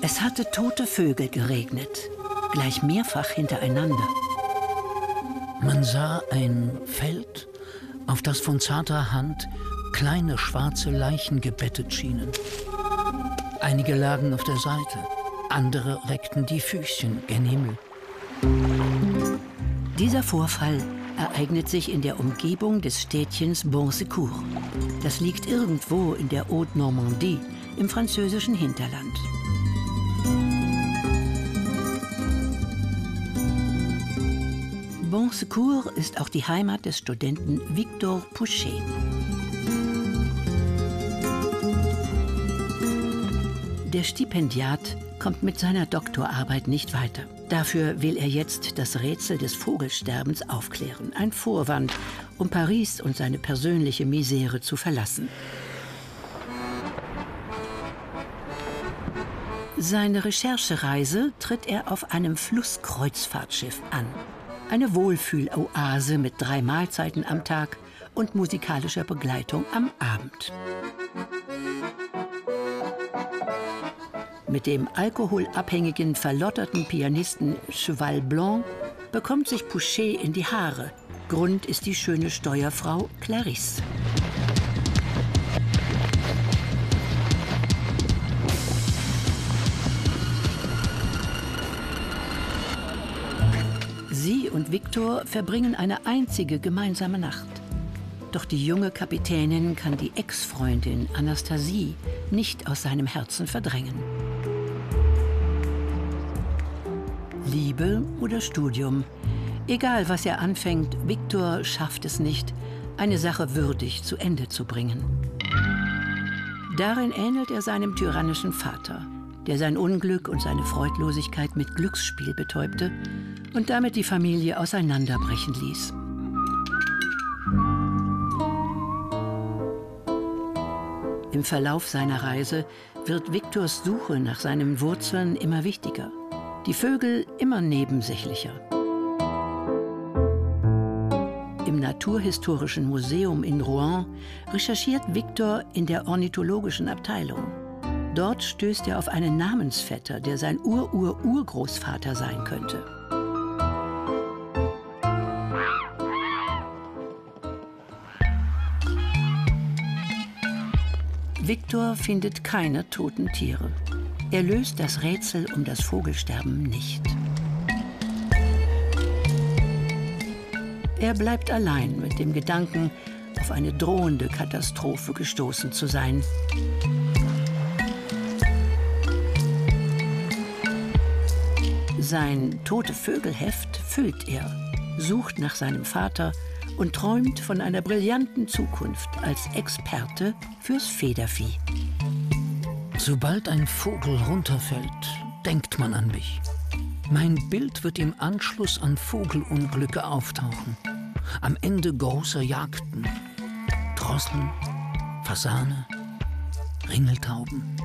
Es hatte tote Vögel geregnet, gleich mehrfach hintereinander. Man sah ein Feld, auf das von zarter Hand kleine schwarze Leichen gebettet schienen. Einige lagen auf der Seite, andere reckten die Füßchen gen Himmel. Dieser Vorfall ereignet sich in der Umgebung des Städtchens Bon-Secours. Das liegt irgendwo in der Haute-Normandie im französischen Hinterland. Bon Secours ist auch die Heimat des Studenten Victor Pouchet. Der Stipendiat kommt mit seiner Doktorarbeit nicht weiter. Dafür will er jetzt das Rätsel des Vogelsterbens aufklären. Ein Vorwand, um Paris und seine persönliche Misere zu verlassen. Seine Recherchereise tritt er auf einem Flusskreuzfahrtschiff an. Eine Wohlfühloase mit drei Mahlzeiten am Tag und musikalischer Begleitung am Abend. Mit dem alkoholabhängigen, verlotterten Pianisten Cheval Blanc bekommt sich Pouchet in die Haare. Grund ist die schöne Steuerfrau Clarisse. Und Viktor verbringen eine einzige gemeinsame Nacht. Doch die junge Kapitänin kann die Ex-Freundin Anastasie nicht aus seinem Herzen verdrängen. Liebe oder Studium. Egal, was er anfängt, Viktor schafft es nicht, eine Sache würdig zu Ende zu bringen. Darin ähnelt er seinem tyrannischen Vater, der sein Unglück und seine Freudlosigkeit mit Glücksspiel betäubte und damit die Familie auseinanderbrechen ließ. Im Verlauf seiner Reise wird Viktors Suche nach seinen Wurzeln immer wichtiger, die Vögel immer nebensächlicher. Im Naturhistorischen Museum in Rouen recherchiert Viktor in der ornithologischen Abteilung. Dort stößt er auf einen Namensvetter, der sein Ur-Ur-Urgroßvater sein könnte. Viktor findet keine toten Tiere. Er löst das Rätsel um das Vogelsterben nicht. Er bleibt allein mit dem Gedanken, auf eine drohende Katastrophe gestoßen zu sein. Sein Tote Vögelheft füllt er, sucht nach seinem Vater und träumt von einer brillanten Zukunft als Experte fürs Federvieh. Sobald ein Vogel runterfällt, denkt man an mich. Mein Bild wird im Anschluss an Vogelunglücke auftauchen. Am Ende großer Jagden. Drosseln, Fasane, Ringeltauben.